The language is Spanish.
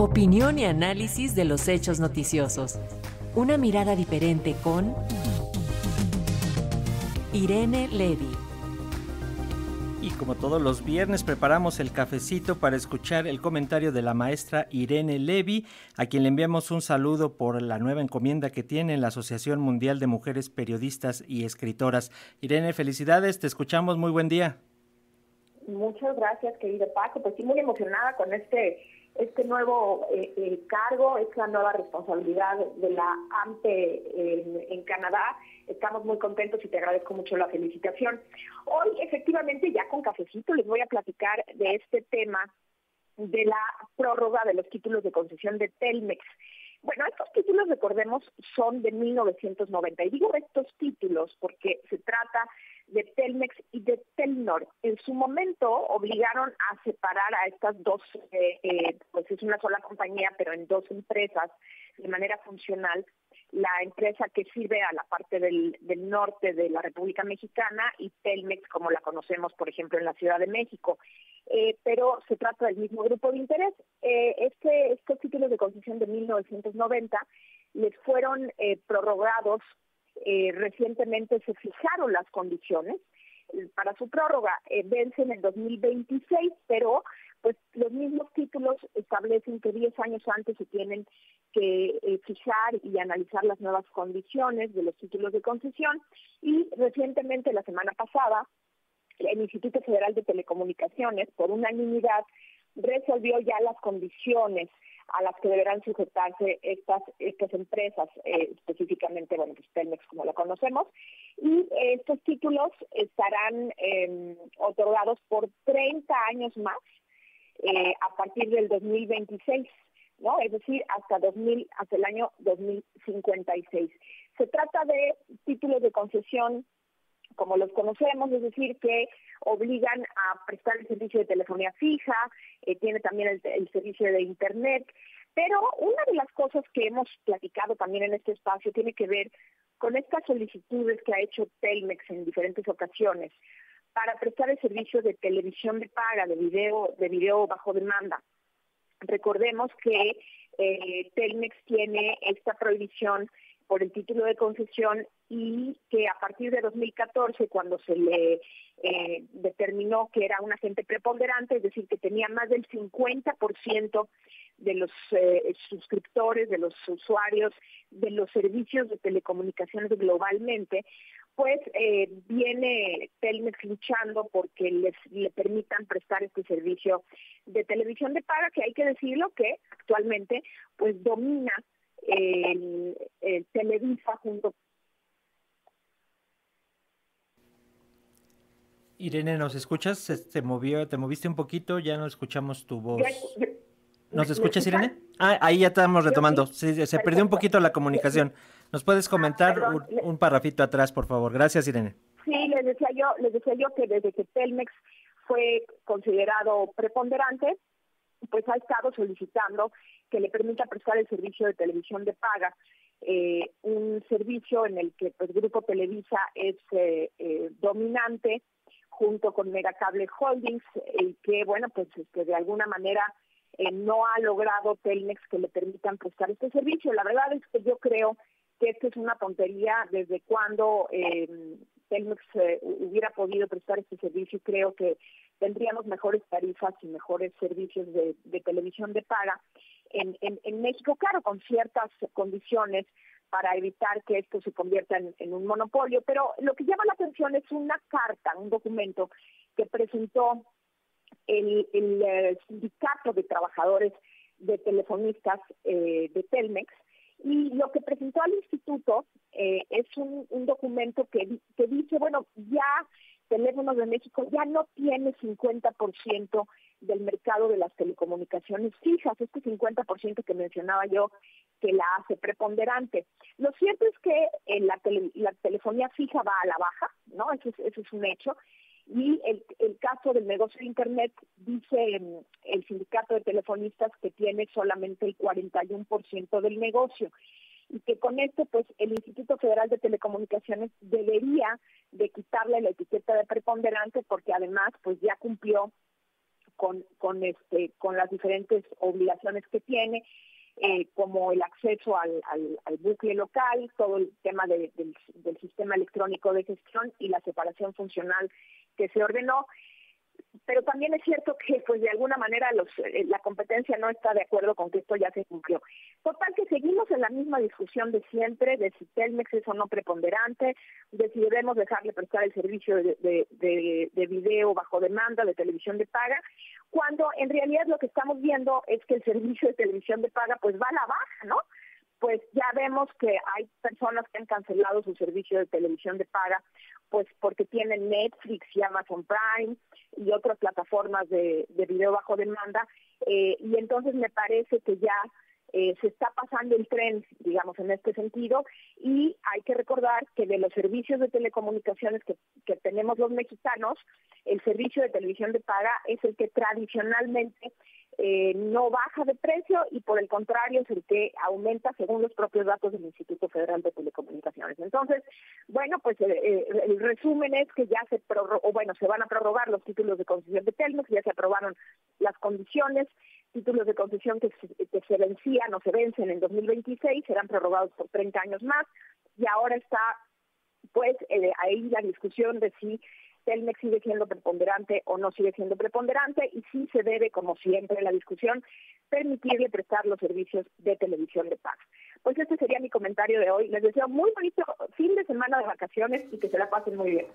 Opinión y análisis de los hechos noticiosos. Una mirada diferente con Irene Levy. Y como todos los viernes preparamos el cafecito para escuchar el comentario de la maestra Irene Levy, a quien le enviamos un saludo por la nueva encomienda que tiene en la Asociación Mundial de Mujeres Periodistas y Escritoras. Irene, felicidades, te escuchamos, muy buen día. Muchas gracias, querido Paco. Pues sí, muy emocionada con este este nuevo eh, eh, cargo, esta nueva responsabilidad de la AMPE en, Canadá. Estamos muy contentos y te agradezco mucho la felicitación. Hoy, efectivamente, ya con cafecito les voy a platicar de este tema de la prórroga de los títulos de concesión de Telmex. Bueno, estos títulos, recordemos, son de 1990. Y digo estos títulos porque se trata de Telmex y de Telnor. En su momento obligaron a separar a estas dos, eh, eh, pues es una sola compañía, pero en dos empresas de manera funcional. La empresa que sirve a la parte del, del norte de la República Mexicana y Telmex, como la conocemos, por ejemplo, en la Ciudad de México. Eh, pero se trata del mismo grupo de interés. este, estos títulos de concesión de 1990 les fueron prorrogados eh, recientemente se fijaron las condiciones eh, para su prórroga. Eh, vence en el 2026, pero pues los mismos títulos establecen que 10 años antes se tienen que eh, fijar y analizar las nuevas condiciones de los títulos de concesión y recientemente la semana pasada el Instituto Federal de Telecomunicaciones por unanimidad resolvió ya las condiciones a las que deberán sujetarse estas estas empresas, eh, específicamente, bueno, pues Telmex como lo conocemos, y estos títulos estarán em, otorgados por 30 años más eh, a partir del 2026, ¿no? Es decir, hasta 2000 hasta el año 2056. Se trata de títulos de concesión como los conocemos, es decir, que obligan a prestar el servicio de telefonía fija, eh, tiene también el, servicio de Internet, pero una de las cosas que hemos platicado también en este espacio tiene que ver con estas solicitudes que ha hecho Telmex en diferentes ocasiones para prestar el servicio de televisión de paga, de video, de video bajo demanda. Recordemos que eh, Telmex tiene esta prohibición por el título de concesión y que a partir de 2014, cuando se le eh, determinó que era un agente preponderante, es decir, que tenía más del 50% de los eh, suscriptores, de los usuarios, de los servicios de telecomunicaciones globalmente, pues eh, viene Telmex luchando porque les le permitan prestar este servicio de televisión de paga, que hay que decirlo que actualmente pues domina el, Televisa junto Irene, ¿nos escuchas? Se, movió, te moviste un poquito, ya no escuchamos tu voz. ¿Nos escuchas, Irene? Ah, ahí ya estamos retomando. se perdió un poquito la comunicación. ¿Nos puedes ah, comentar un, un, parrafito atrás, por favor? Gracias, Irene. Sí, les decía yo, les decía yo que desde que Telmex fue considerado preponderante, pues ha estado solicitando que le permita prestar el servicio de televisión de paga, eh, un servicio en el que pues Grupo Televisa es eh, eh, dominante junto con Megacable Holdings y que bueno pues este, de alguna manera no ha logrado Telmex que le permitan prestar este servicio. La verdad es que yo creo que esto es una tontería desde cuando Telmex hubiera podido prestar este servicio. Creo que tendríamos mejores tarifas y mejores servicios de, televisión de paga en, en, México, claro, con ciertas condiciones para evitar que esto se convierta en, un monopolio. Pero lo que llama la atención es una carta, un documento que presentó el, eh, sindicato de trabajadores de telefonistas eh, de Telmex, y lo que presentó al instituto eh, es un, documento que, que dice, bueno, ya Teléfonos de México ya no tiene 50% del mercado de las telecomunicaciones fijas, este 50% que mencionaba yo que la hace preponderante. Lo cierto es que eh, la, la, telefonía fija va a la baja, ¿no? Eso es, eso es un hecho. Y el caso del negocio de Internet, dice mm, el sindicato de telefonistas que tiene solamente el 41% del negocio y que con esto pues el Instituto Federal de Telecomunicaciones debería de quitarle la etiqueta de preponderante porque además pues ya cumplió con, con, este, con las diferentes obligaciones que tiene, eh, como el acceso al, al, bucle local, todo el tema del, del sistema electrónico de gestión y la separación funcional que se ordenó pero también es cierto que pues de alguna manera eh, la competencia no está de acuerdo con que esto ya se cumplió. Total que seguimos en la misma discusión de siempre, de si Telmex es o no preponderante, de si debemos dejarle prestar el servicio de, de video bajo demanda, de televisión de paga, cuando en realidad lo que estamos viendo es que el servicio de televisión de paga pues va a la baja, ¿no? pues ya vemos que hay personas que han cancelado su servicio de televisión de paga, pues porque tienen Netflix y Amazon Prime y otras plataformas de, de video bajo demanda, eh, y entonces me parece que ya eh, se está pasando el tren, digamos, en este sentido, y hay que recordar que de los servicios de telecomunicaciones que, que tenemos los mexicanos, el servicio de televisión de paga es el que tradicionalmente eh, no baja de precio y por el contrario es el que aumenta según los propios datos del Instituto Federal de Telecomunicaciones. Entonces, bueno, pues eh, eh, el resumen es que ya se o bueno, se van a prorrogar los títulos de concesión de Telmex, ya se aprobaron las condiciones, títulos de concesión que se, vencían o se vencen en 2026 serán prorrogados por 30 años más y ahora está pues ahí la discusión de si Telmex sigue siendo preponderante o no sigue siendo preponderante y sí se debe, como siempre la discusión, permitirle prestar los servicios de televisión de paz. Pues este sería mi comentario de hoy. Les deseo muy bonito fin de semana de vacaciones y que se la pasen muy bien.